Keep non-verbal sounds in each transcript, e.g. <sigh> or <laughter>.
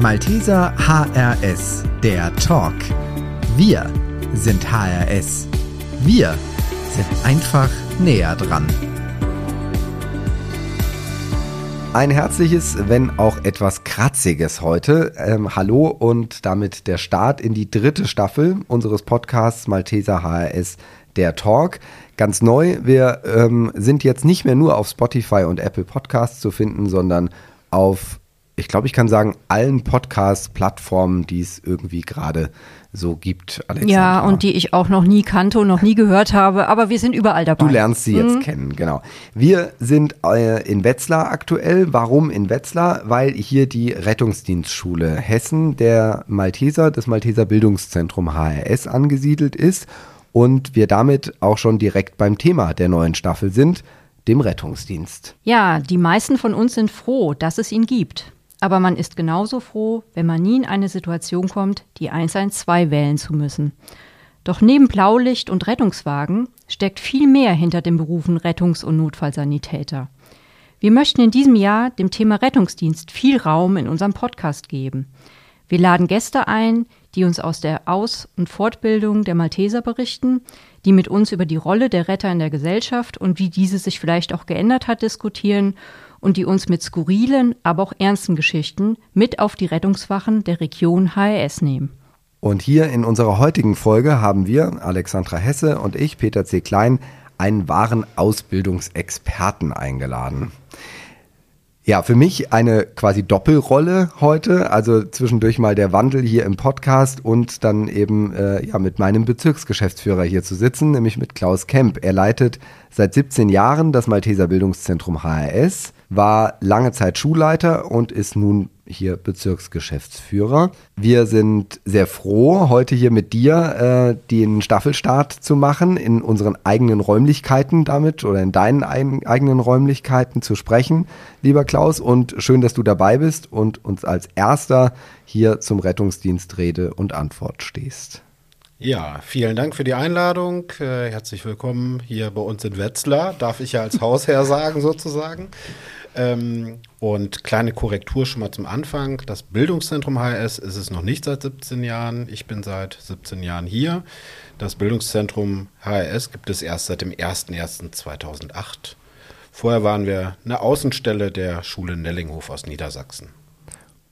Malteser HRS, der Talk. Wir sind HRS. Wir sind einfach näher dran. Ein herzliches, wenn auch etwas kratziges heute. Ähm, hallo und damit der Start in die dritte Staffel unseres Podcasts Malteser HRS, der Talk. Ganz neu, wir ähm, sind jetzt nicht mehr nur auf Spotify und Apple Podcasts zu finden, sondern auf ich glaube, ich kann sagen, allen Podcast-Plattformen, die es irgendwie gerade so gibt, Alexandra. Ja, und die ich auch noch nie kannte und noch nie gehört habe, aber wir sind überall dabei. Du lernst sie jetzt mhm. kennen, genau. Wir sind äh, in Wetzlar aktuell. Warum in Wetzlar? Weil hier die Rettungsdienstschule Hessen, der Malteser, das Malteser Bildungszentrum HRS angesiedelt ist und wir damit auch schon direkt beim Thema der neuen Staffel sind, dem Rettungsdienst. Ja, die meisten von uns sind froh, dass es ihn gibt. Aber man ist genauso froh, wenn man nie in eine Situation kommt, die 112 wählen zu müssen. Doch neben Blaulicht und Rettungswagen steckt viel mehr hinter den Berufen Rettungs- und Notfallsanitäter. Wir möchten in diesem Jahr dem Thema Rettungsdienst viel Raum in unserem Podcast geben. Wir laden Gäste ein, die uns aus der Aus- und Fortbildung der Malteser berichten, die mit uns über die Rolle der Retter in der Gesellschaft und wie diese sich vielleicht auch geändert hat diskutieren und die uns mit skurrilen, aber auch ernsten Geschichten mit auf die Rettungswachen der Region HRS nehmen. Und hier in unserer heutigen Folge haben wir, Alexandra Hesse und ich, Peter C. Klein, einen wahren Ausbildungsexperten eingeladen. Ja, für mich eine quasi Doppelrolle heute, also zwischendurch mal der Wandel hier im Podcast und dann eben äh, ja mit meinem Bezirksgeschäftsführer hier zu sitzen, nämlich mit Klaus Kemp. Er leitet seit 17 Jahren das Malteser Bildungszentrum HRS war lange Zeit Schulleiter und ist nun hier Bezirksgeschäftsführer. Wir sind sehr froh, heute hier mit dir äh, den Staffelstart zu machen, in unseren eigenen Räumlichkeiten damit oder in deinen ein, eigenen Räumlichkeiten zu sprechen, lieber Klaus. Und schön, dass du dabei bist und uns als erster hier zum Rettungsdienst Rede und Antwort stehst. Ja, vielen Dank für die Einladung. Äh, herzlich willkommen hier bei uns in Wetzlar, darf ich ja als Hausherr <laughs> sagen sozusagen. Ähm, und kleine Korrektur schon mal zum Anfang. Das Bildungszentrum HRS ist es noch nicht seit 17 Jahren. Ich bin seit 17 Jahren hier. Das Bildungszentrum HRS gibt es erst seit dem 01.01.2008. Vorher waren wir eine Außenstelle der Schule Nellinghof aus Niedersachsen.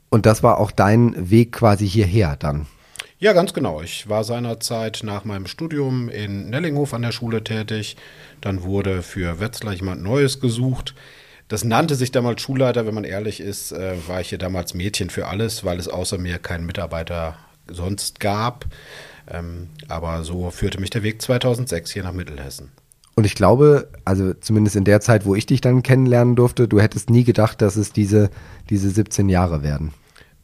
Und das war auch dein Weg quasi hierher dann? Ja, ganz genau. Ich war seinerzeit nach meinem Studium in Nellinghof an der Schule tätig. Dann wurde für Wetzlar jemand Neues gesucht. Das nannte sich damals Schulleiter, wenn man ehrlich ist, äh, war ich hier damals Mädchen für alles, weil es außer mir keinen Mitarbeiter sonst gab. Ähm, aber so führte mich der Weg 2006 hier nach Mittelhessen. Und ich glaube, also zumindest in der Zeit, wo ich dich dann kennenlernen durfte, du hättest nie gedacht, dass es diese, diese 17 Jahre werden.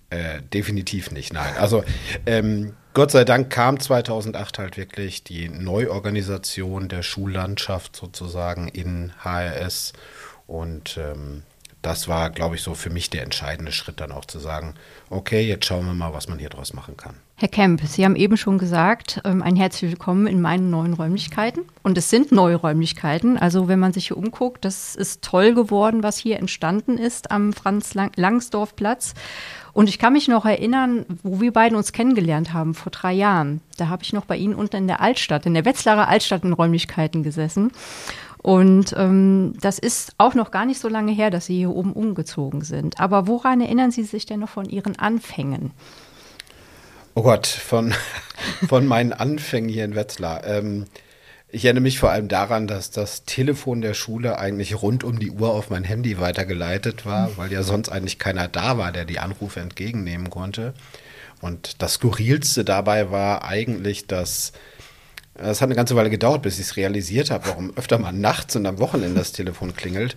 Äh, definitiv nicht, nein. Also ähm, Gott sei Dank kam 2008 halt wirklich die Neuorganisation der Schullandschaft sozusagen in HRS und ähm, das war, glaube ich, so für mich der entscheidende Schritt dann auch zu sagen, okay, jetzt schauen wir mal, was man hier draus machen kann. Herr Kemp, Sie haben eben schon gesagt, ähm, ein herzlich willkommen in meinen neuen Räumlichkeiten. Und es sind neue Räumlichkeiten. Also wenn man sich hier umguckt, das ist toll geworden, was hier entstanden ist am Franz-Langsdorf-Platz. Und ich kann mich noch erinnern, wo wir beiden uns kennengelernt haben, vor drei Jahren. Da habe ich noch bei Ihnen unten in der Altstadt, in der Wetzlarer Altstadt in Räumlichkeiten gesessen. Und ähm, das ist auch noch gar nicht so lange her, dass Sie hier oben umgezogen sind. Aber woran erinnern Sie sich denn noch von Ihren Anfängen? Oh Gott, von, <laughs> von meinen Anfängen hier in Wetzlar. Ähm, ich erinnere mich vor allem daran, dass das Telefon der Schule eigentlich rund um die Uhr auf mein Handy weitergeleitet war, weil ja sonst eigentlich keiner da war, der die Anrufe entgegennehmen konnte. Und das Skurrilste dabei war eigentlich, dass es hat eine ganze Weile gedauert, bis ich es realisiert habe, warum öfter mal nachts und am Wochenende das Telefon klingelt.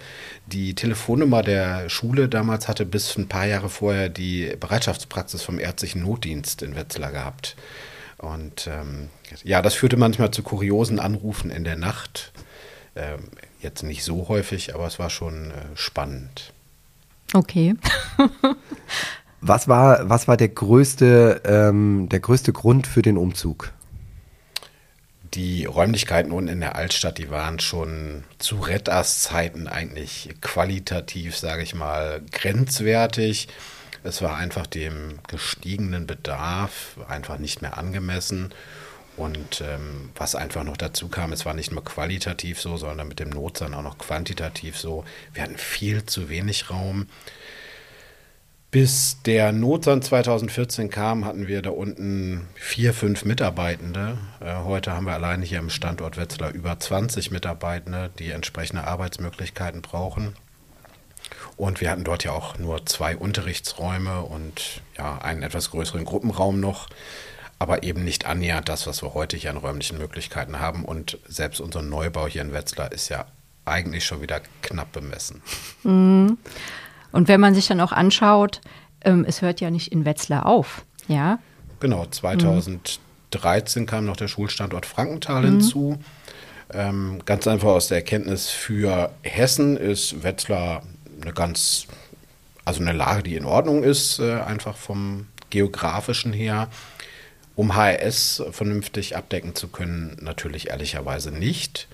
Die Telefonnummer der Schule damals hatte bis ein paar Jahre vorher die Bereitschaftspraxis vom ärztlichen Notdienst in Wetzlar gehabt. Und ähm, ja, das führte manchmal zu kuriosen Anrufen in der Nacht. Ähm, jetzt nicht so häufig, aber es war schon äh, spannend. Okay. <laughs> was war, was war der größte, ähm, der größte Grund für den Umzug? Die Räumlichkeiten unten in der Altstadt, die waren schon zu Rettas Zeiten eigentlich qualitativ, sage ich mal, grenzwertig. Es war einfach dem gestiegenen Bedarf einfach nicht mehr angemessen. Und ähm, was einfach noch dazu kam, es war nicht nur qualitativ so, sondern mit dem Notsan auch noch quantitativ so. Wir hatten viel zu wenig Raum. Bis der Notsan 2014 kam, hatten wir da unten vier, fünf Mitarbeitende. Äh, heute haben wir allein hier im Standort Wetzlar über 20 Mitarbeitende, die entsprechende Arbeitsmöglichkeiten brauchen. Und wir hatten dort ja auch nur zwei Unterrichtsräume und ja, einen etwas größeren Gruppenraum noch aber eben nicht annähernd das, was wir heute hier an räumlichen Möglichkeiten haben. Und selbst unser Neubau hier in Wetzlar ist ja eigentlich schon wieder knapp bemessen. Mhm. Und wenn man sich dann auch anschaut, ähm, es hört ja nicht in Wetzlar auf, ja? Genau, 2013 mhm. kam noch der Schulstandort Frankenthal mhm. hinzu. Ähm, ganz einfach aus der Erkenntnis für Hessen ist Wetzlar eine ganz, also eine Lage, die in Ordnung ist, äh, einfach vom geografischen her. Um HRS vernünftig abdecken zu können, natürlich ehrlicherweise nicht.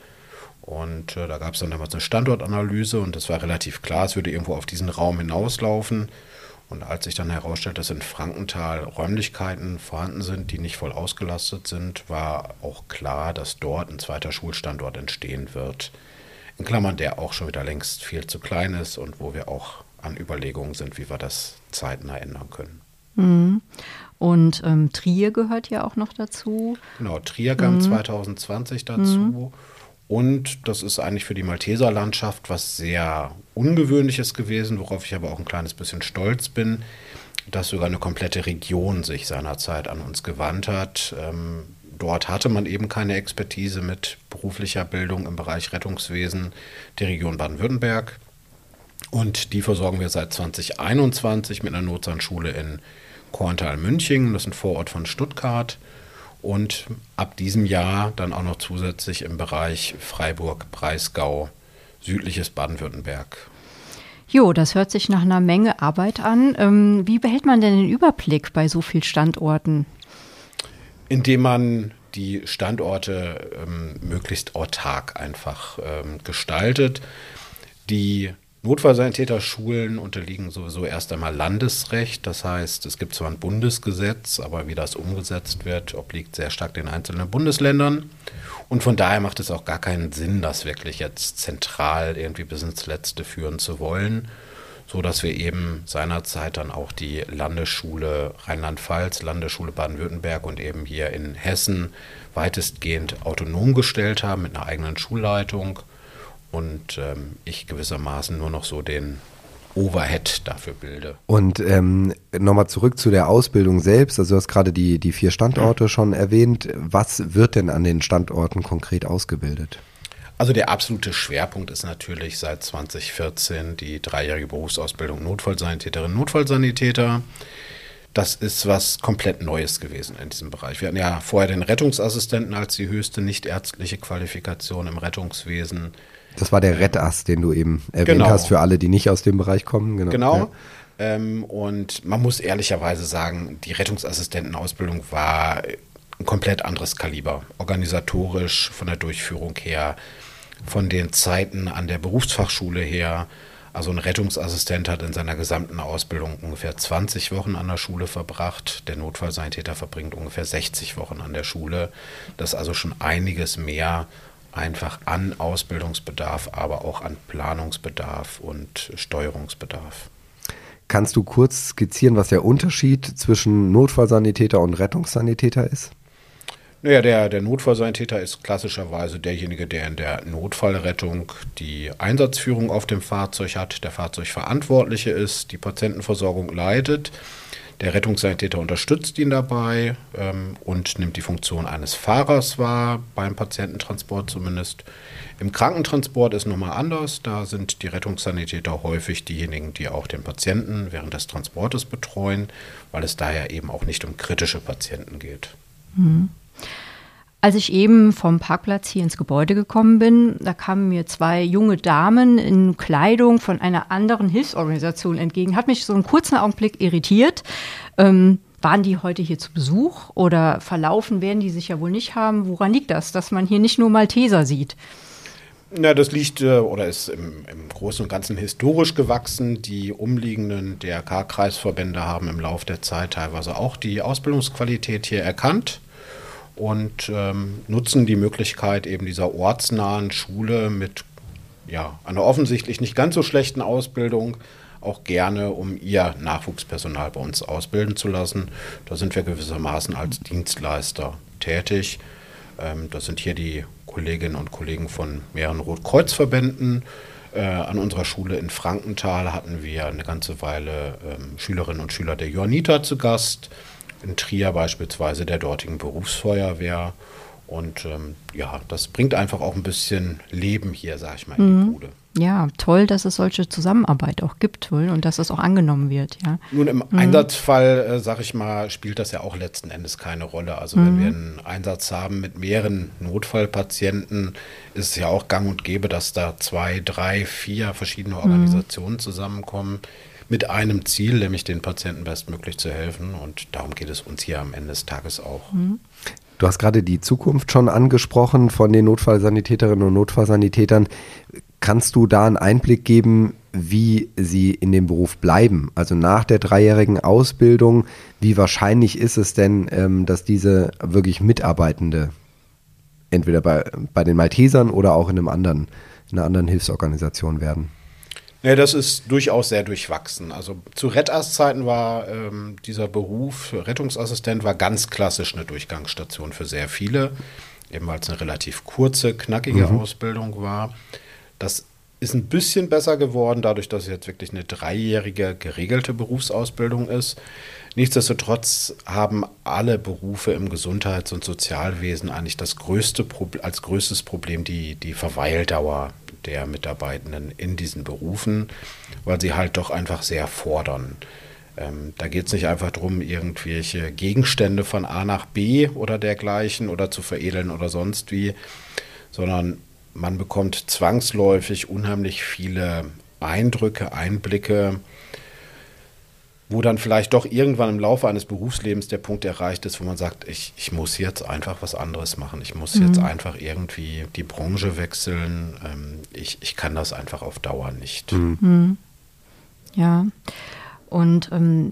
Und äh, da gab es dann damals eine Standortanalyse und es war relativ klar, es würde irgendwo auf diesen Raum hinauslaufen. Und als sich dann herausstellt, dass in Frankenthal Räumlichkeiten vorhanden sind, die nicht voll ausgelastet sind, war auch klar, dass dort ein zweiter Schulstandort entstehen wird. In Klammern, der auch schon wieder längst viel zu klein ist und wo wir auch an Überlegungen sind, wie wir das zeitnah ändern können. Mhm. Und ähm, Trier gehört ja auch noch dazu. Genau, Trier kam mhm. 2020 dazu. Mhm. Und das ist eigentlich für die Malteser Landschaft was sehr Ungewöhnliches gewesen, worauf ich aber auch ein kleines bisschen stolz bin, dass sogar eine komplette Region sich seinerzeit an uns gewandt hat. Ähm, dort hatte man eben keine Expertise mit beruflicher Bildung im Bereich Rettungswesen, die Region Baden-Württemberg. Und die versorgen wir seit 2021 mit einer Notsanschule in Korntal-Münching, das ist ein Vorort von Stuttgart. Und ab diesem Jahr dann auch noch zusätzlich im Bereich Freiburg-Breisgau, südliches Baden-Württemberg. Jo, das hört sich nach einer Menge Arbeit an. Ähm, wie behält man denn den Überblick bei so vielen Standorten? Indem man die Standorte ähm, möglichst autark einfach ähm, gestaltet. Die Notfallsanitäterschulen unterliegen sowieso erst einmal Landesrecht. Das heißt, es gibt zwar ein Bundesgesetz, aber wie das umgesetzt wird, obliegt sehr stark den einzelnen Bundesländern. Und von daher macht es auch gar keinen Sinn, das wirklich jetzt zentral irgendwie bis ins Letzte führen zu wollen, so dass wir eben seinerzeit dann auch die Landesschule Rheinland-Pfalz, Landesschule Baden-Württemberg und eben hier in Hessen weitestgehend autonom gestellt haben mit einer eigenen Schulleitung und ähm, ich gewissermaßen nur noch so den Overhead dafür bilde. Und ähm, nochmal zurück zu der Ausbildung selbst. Also du hast gerade die, die vier Standorte schon erwähnt. Was wird denn an den Standorten konkret ausgebildet? Also der absolute Schwerpunkt ist natürlich seit 2014 die dreijährige Berufsausbildung Notfallsanitäterin, Notfallsanitäter. Das ist was komplett Neues gewesen in diesem Bereich. Wir hatten ja vorher den Rettungsassistenten als die höchste nichtärztliche Qualifikation im Rettungswesen. Das war der Rettass, den du eben erwähnt genau. hast, für alle, die nicht aus dem Bereich kommen. Genau. genau. Ja. Ähm, und man muss ehrlicherweise sagen, die Rettungsassistentenausbildung war ein komplett anderes Kaliber. Organisatorisch, von der Durchführung her, von den Zeiten an der Berufsfachschule her. Also ein Rettungsassistent hat in seiner gesamten Ausbildung ungefähr 20 Wochen an der Schule verbracht. Der Notfallsanitäter verbringt ungefähr 60 Wochen an der Schule. Das ist also schon einiges mehr einfach an Ausbildungsbedarf, aber auch an Planungsbedarf und Steuerungsbedarf. Kannst du kurz skizzieren, was der Unterschied zwischen Notfallsanitäter und Rettungssanitäter ist? Naja, der, der Notfallsanitäter ist klassischerweise derjenige, der in der Notfallrettung die Einsatzführung auf dem Fahrzeug hat, der Fahrzeugverantwortliche ist, die Patientenversorgung leitet der Rettungssanitäter unterstützt ihn dabei ähm, und nimmt die Funktion eines Fahrers wahr, beim Patiententransport zumindest. Im Krankentransport ist nochmal anders. Da sind die Rettungssanitäter häufig diejenigen, die auch den Patienten während des Transportes betreuen, weil es daher eben auch nicht um kritische Patienten geht. Mhm. Als ich eben vom Parkplatz hier ins Gebäude gekommen bin, da kamen mir zwei junge Damen in Kleidung von einer anderen Hilfsorganisation entgegen. Hat mich so einen kurzen Augenblick irritiert. Ähm, waren die heute hier zu Besuch oder verlaufen werden die sich ja wohl nicht haben? Woran liegt das, dass man hier nicht nur Malteser sieht? Na, das liegt äh, oder ist im, im, Großen und Ganzen historisch gewachsen. Die umliegenden DRK-Kreisverbände haben im Laufe der Zeit teilweise auch die Ausbildungsqualität hier erkannt und ähm, nutzen die Möglichkeit eben dieser ortsnahen Schule mit ja, einer offensichtlich nicht ganz so schlechten Ausbildung auch gerne, um ihr Nachwuchspersonal bei uns ausbilden zu lassen. Da sind wir gewissermaßen als Dienstleister tätig. Ähm, das sind hier die Kolleginnen und Kollegen von mehreren Rotkreuzverbänden. Äh, an unserer Schule in Frankenthal hatten wir eine ganze Weile ähm, Schülerinnen und Schüler der Johanniter zu Gast. In Trier beispielsweise der dortigen Berufsfeuerwehr. Und ähm, ja, das bringt einfach auch ein bisschen Leben hier, sag ich mal, in die mhm. Bude. Ja, toll, dass es solche Zusammenarbeit auch gibt und dass es auch angenommen wird. Ja. Nun, im mhm. Einsatzfall, äh, sag ich mal, spielt das ja auch letzten Endes keine Rolle. Also, mhm. wenn wir einen Einsatz haben mit mehreren Notfallpatienten, ist es ja auch gang und gäbe, dass da zwei, drei, vier verschiedene mhm. Organisationen mhm. zusammenkommen mit einem Ziel, nämlich den Patienten bestmöglich zu helfen. Und darum geht es uns hier am Ende des Tages auch. Mhm. Du hast gerade die Zukunft schon angesprochen von den Notfallsanitäterinnen und Notfallsanitätern. Kannst du da einen Einblick geben, wie sie in dem Beruf bleiben? Also nach der dreijährigen Ausbildung, wie wahrscheinlich ist es denn, ähm, dass diese wirklich Mitarbeitende entweder bei, bei den Maltesern oder auch in einem anderen, in einer anderen Hilfsorganisation werden? Ja, das ist durchaus sehr durchwachsen. Also zu Rettas-Zeiten war ähm, dieser Beruf Rettungsassistent war ganz klassisch eine Durchgangsstation für sehr viele, eben weil es eine relativ kurze, knackige mhm. Ausbildung war. Das ist ein bisschen besser geworden, dadurch, dass es jetzt wirklich eine dreijährige geregelte Berufsausbildung ist. Nichtsdestotrotz haben alle Berufe im Gesundheits- und Sozialwesen eigentlich das größte als größtes Problem die, die Verweildauer der Mitarbeitenden in diesen Berufen, weil sie halt doch einfach sehr fordern. Ähm, da geht es nicht einfach darum, irgendwelche Gegenstände von A nach B oder dergleichen oder zu veredeln oder sonst wie, sondern man bekommt zwangsläufig unheimlich viele Eindrücke, Einblicke, wo dann vielleicht doch irgendwann im Laufe eines Berufslebens der Punkt erreicht ist, wo man sagt, ich, ich muss jetzt einfach was anderes machen. Ich muss mhm. jetzt einfach irgendwie die Branche wechseln. Ähm, ich, ich kann das einfach auf Dauer nicht. Mhm. mhm. Ja. Und ähm,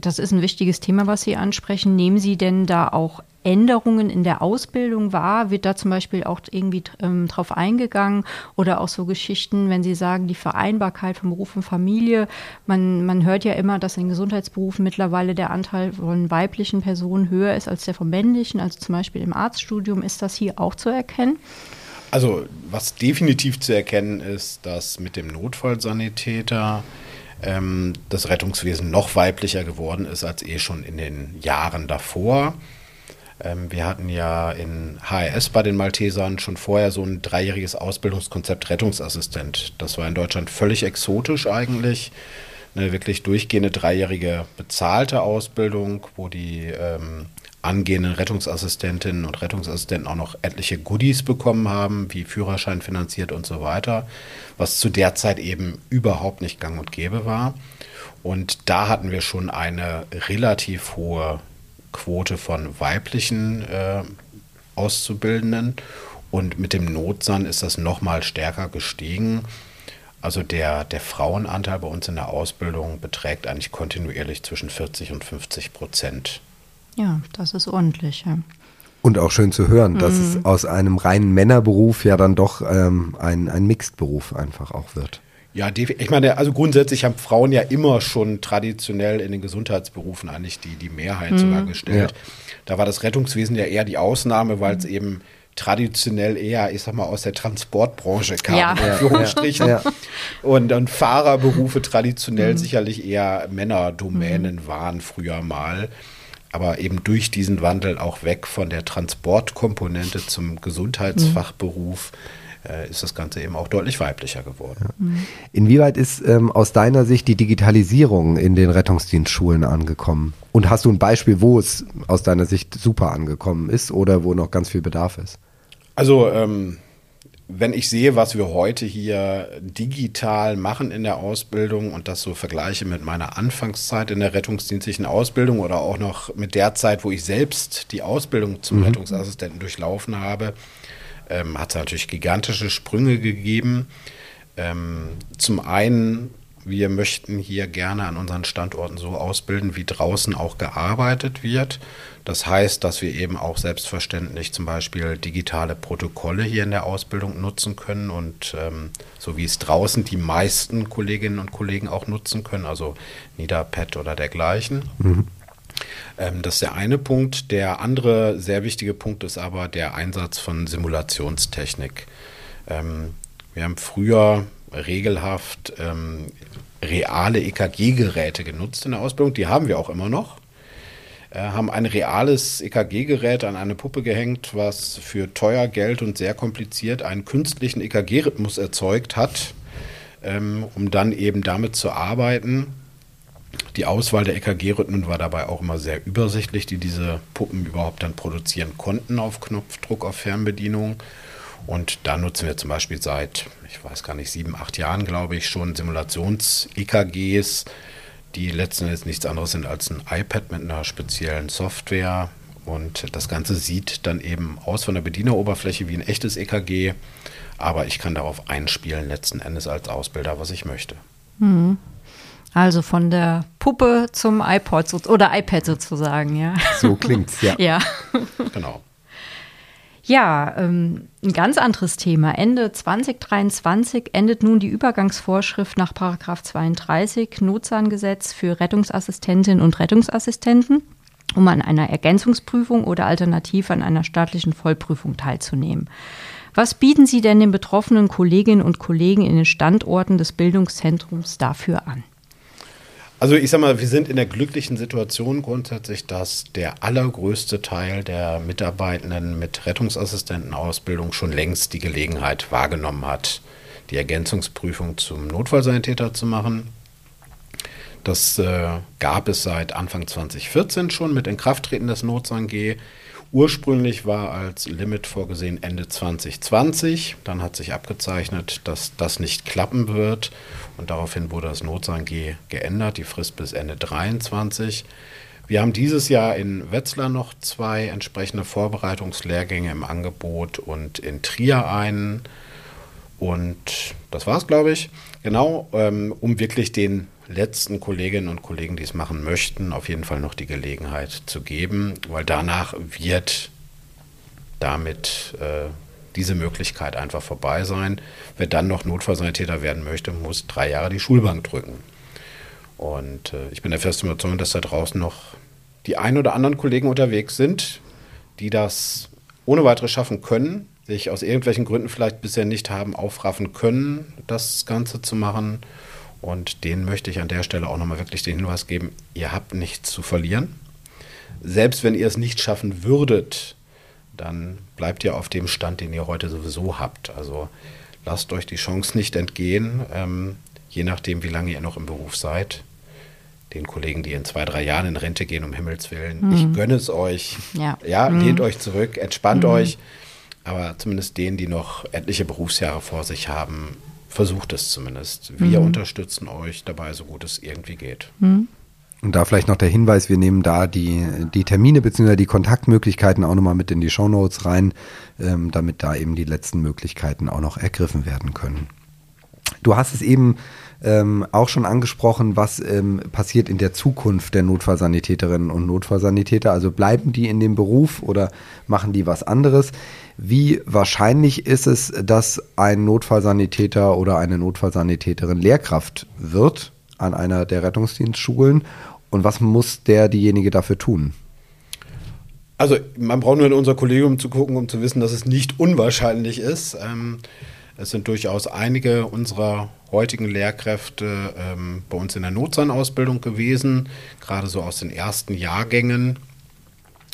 das ist ein wichtiges Thema, was Sie ansprechen. Nehmen Sie denn da auch Änderungen in der Ausbildung wahr? Wird da zum Beispiel auch irgendwie ähm, drauf eingegangen oder auch so Geschichten, wenn Sie sagen, die Vereinbarkeit von Beruf und Familie? Man, man hört ja immer, dass in Gesundheitsberufen mittlerweile der Anteil von weiblichen Personen höher ist als der von männlichen. Also zum Beispiel im Arztstudium ist das hier auch zu erkennen? Also was definitiv zu erkennen ist, dass mit dem Notfallsanitäter ähm, das Rettungswesen noch weiblicher geworden ist als eh schon in den Jahren davor. Ähm, wir hatten ja in HRS bei den Maltesern schon vorher so ein dreijähriges Ausbildungskonzept Rettungsassistent. Das war in Deutschland völlig exotisch eigentlich. Eine wirklich durchgehende dreijährige bezahlte Ausbildung, wo die ähm, angehenden Rettungsassistentinnen und Rettungsassistenten auch noch etliche Goodies bekommen haben, wie Führerschein finanziert und so weiter, was zu der Zeit eben überhaupt nicht gang und gäbe war. Und da hatten wir schon eine relativ hohe Quote von weiblichen äh, Auszubildenden und mit dem Notsan ist das nochmal stärker gestiegen. Also der, der Frauenanteil bei uns in der Ausbildung beträgt eigentlich kontinuierlich zwischen 40 und 50 Prozent. Ja, das ist ordentlich. Ja. Und auch schön zu hören, dass mhm. es aus einem reinen Männerberuf ja dann doch ähm, ein, ein Mixed-Beruf einfach auch wird. Ja, ich meine, also grundsätzlich haben Frauen ja immer schon traditionell in den Gesundheitsberufen eigentlich die, die Mehrheit mhm. sogar gestellt. Ja. Da war das Rettungswesen ja eher die Ausnahme, weil es mhm. eben traditionell eher, ich sag mal, aus der Transportbranche kam, ja. in Anführungsstrichen. Ja. Und, und Fahrerberufe traditionell mhm. sicherlich eher Männerdomänen mhm. waren früher mal. Aber eben durch diesen Wandel auch weg von der Transportkomponente zum Gesundheitsfachberuf. Äh, ist das Ganze eben auch deutlich weiblicher geworden. Ja. Inwieweit ist ähm, aus deiner Sicht die Digitalisierung in den Rettungsdienstschulen angekommen? Und hast du ein Beispiel, wo es aus deiner Sicht super angekommen ist oder wo noch ganz viel Bedarf ist? Also ähm, wenn ich sehe, was wir heute hier digital machen in der Ausbildung und das so vergleiche mit meiner Anfangszeit in der rettungsdienstlichen Ausbildung oder auch noch mit der Zeit, wo ich selbst die Ausbildung zum mhm. Rettungsassistenten durchlaufen habe, ähm, hat es natürlich gigantische Sprünge gegeben. Ähm, zum einen, wir möchten hier gerne an unseren Standorten so ausbilden, wie draußen auch gearbeitet wird. Das heißt, dass wir eben auch selbstverständlich zum Beispiel digitale Protokolle hier in der Ausbildung nutzen können und ähm, so wie es draußen die meisten Kolleginnen und Kollegen auch nutzen können, also Niederpad oder dergleichen. Mhm. Ähm, das ist der eine Punkt. Der andere sehr wichtige Punkt ist aber der Einsatz von Simulationstechnik. Ähm, wir haben früher regelhaft ähm, reale EKG-Geräte genutzt in der Ausbildung. Die haben wir auch immer noch. Äh, haben ein reales EKG-Gerät an eine Puppe gehängt, was für teuer Geld und sehr kompliziert einen künstlichen EKG-Rhythmus erzeugt hat, ähm, um dann eben damit zu arbeiten. Die Auswahl der EKG-Rhythmen war dabei auch immer sehr übersichtlich, die diese Puppen überhaupt dann produzieren konnten auf Knopfdruck, auf Fernbedienung. Und da nutzen wir zum Beispiel seit, ich weiß gar nicht, sieben, acht Jahren, glaube ich, schon Simulations-EKGs, die letzten Endes nichts anderes sind als ein iPad mit einer speziellen Software. Und das Ganze sieht dann eben aus von der Bedieneroberfläche wie ein echtes EKG. Aber ich kann darauf einspielen, letzten Endes als Ausbilder, was ich möchte. Mhm. Also von der Puppe zum iPod oder iPad sozusagen, ja. So klingt's, ja. ja. Genau. Ja, ähm, ein ganz anderes Thema. Ende 2023 endet nun die Übergangsvorschrift nach 32 Notzahngesetz für Rettungsassistentinnen und Rettungsassistenten, um an einer Ergänzungsprüfung oder alternativ an einer staatlichen Vollprüfung teilzunehmen. Was bieten Sie denn den betroffenen Kolleginnen und Kollegen in den Standorten des Bildungszentrums dafür an? Also ich sag mal, wir sind in der glücklichen Situation grundsätzlich, dass der allergrößte Teil der Mitarbeitenden mit Rettungsassistentenausbildung schon längst die Gelegenheit wahrgenommen hat, die Ergänzungsprüfung zum Notfallsanitäter zu machen. Das äh, gab es seit Anfang 2014 schon mit Inkrafttreten des NotsanG. Ursprünglich war als Limit vorgesehen Ende 2020. Dann hat sich abgezeichnet, dass das nicht klappen wird. Und daraufhin wurde das NotsanG geändert, die Frist bis Ende 2023. Wir haben dieses Jahr in Wetzlar noch zwei entsprechende Vorbereitungslehrgänge im Angebot und in Trier einen. Und das war's, glaube ich. Genau, ähm, um wirklich den letzten Kolleginnen und Kollegen, die es machen möchten, auf jeden Fall noch die Gelegenheit zu geben, weil danach wird damit äh, diese Möglichkeit einfach vorbei sein. Wer dann noch Notfallsanitäter werden möchte, muss drei Jahre die Schulbank drücken. Und äh, ich bin der festen Überzeugung, dass da draußen noch die ein oder anderen Kollegen unterwegs sind, die das ohne weiteres schaffen können, sich aus irgendwelchen Gründen vielleicht bisher nicht haben aufraffen können, das Ganze zu machen und denen möchte ich an der Stelle auch nochmal wirklich den Hinweis geben, ihr habt nichts zu verlieren. Selbst wenn ihr es nicht schaffen würdet, dann bleibt ihr auf dem Stand, den ihr heute sowieso habt. Also lasst euch die Chance nicht entgehen, ähm, je nachdem, wie lange ihr noch im Beruf seid. Den Kollegen, die in zwei, drei Jahren in Rente gehen, um Himmels Willen, mhm. ich gönne es euch. Ja, ja mhm. lehnt euch zurück, entspannt mhm. euch. Aber zumindest denen, die noch etliche Berufsjahre vor sich haben, versucht es zumindest. Wir mhm. unterstützen euch dabei, so gut es irgendwie geht. Mhm. Und da vielleicht noch der Hinweis, wir nehmen da die, die Termine bzw. die Kontaktmöglichkeiten auch nochmal mit in die Shownotes rein, ähm, damit da eben die letzten Möglichkeiten auch noch ergriffen werden können. Du hast es eben ähm, auch schon angesprochen, was ähm, passiert in der Zukunft der Notfallsanitäterinnen und Notfallsanitäter. Also bleiben die in dem Beruf oder machen die was anderes? Wie wahrscheinlich ist es, dass ein Notfallsanitäter oder eine Notfallsanitäterin Lehrkraft wird an einer der Rettungsdienstschulen? Und was muss der diejenige dafür tun? Also man braucht nur in unser Kollegium zu gucken, um zu wissen, dass es nicht unwahrscheinlich ist. Ähm, es sind durchaus einige unserer heutigen Lehrkräfte ähm, bei uns in der Notzahnausbildung gewesen, gerade so aus den ersten Jahrgängen.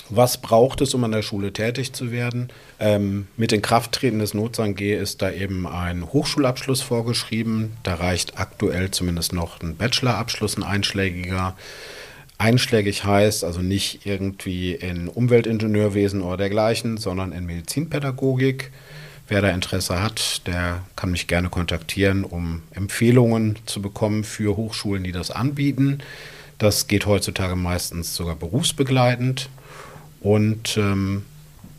Was braucht es, um an der Schule tätig zu werden? Ähm, mit den Krafttreten des Notsang G ist da eben ein Hochschulabschluss vorgeschrieben. Da reicht aktuell zumindest noch ein Bachelorabschluss, ein einschlägiger. Einschlägig heißt also nicht irgendwie in Umweltingenieurwesen oder dergleichen, sondern in Medizinpädagogik. Wer da Interesse hat, der kann mich gerne kontaktieren, um Empfehlungen zu bekommen für Hochschulen, die das anbieten. Das geht heutzutage meistens sogar berufsbegleitend. Und ähm,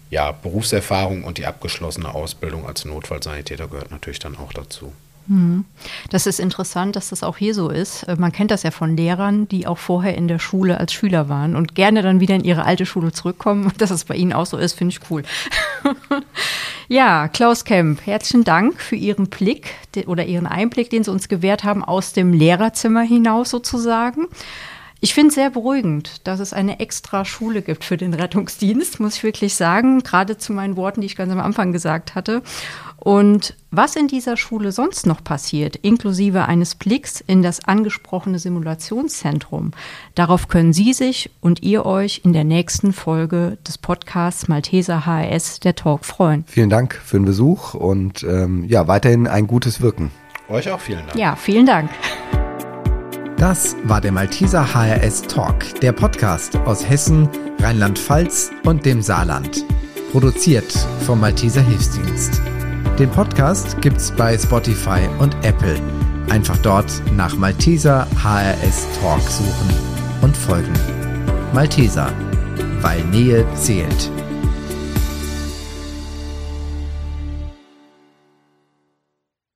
ja, Berufserfahrung und die abgeschlossene Ausbildung als Notfallsanitäter gehört natürlich dann auch dazu. Mhm. Das ist interessant, dass das auch hier so ist. Äh, man kennt das ja von Lehrern, die auch vorher in der Schule als Schüler waren und gerne dann wieder in ihre alte Schule zurückkommen. Und <laughs> dass es bei Ihnen auch so ist, finde ich cool. <laughs> ja, Klaus Kemp, herzlichen Dank für Ihren Blick oder Ihren Einblick, den Sie uns gewährt haben aus dem Lehrerzimmer hinaus sozusagen. Ich finde es sehr beruhigend, dass es eine extra Schule gibt für den Rettungsdienst, muss ich wirklich sagen, gerade zu meinen Worten, die ich ganz am Anfang gesagt hatte. Und was in dieser Schule sonst noch passiert, inklusive eines Blicks in das angesprochene Simulationszentrum, darauf können Sie sich und ihr euch in der nächsten Folge des Podcasts Malteser HRS der Talk freuen. Vielen Dank für den Besuch und ähm, ja, weiterhin ein gutes Wirken. Euch auch vielen Dank. Ja, vielen Dank. Das war der Malteser HRS Talk, der Podcast aus Hessen, Rheinland-Pfalz und dem Saarland. Produziert vom Malteser Hilfsdienst. Den Podcast gibt's bei Spotify und Apple. Einfach dort nach Malteser HRS Talk suchen und folgen. Malteser, weil Nähe zählt.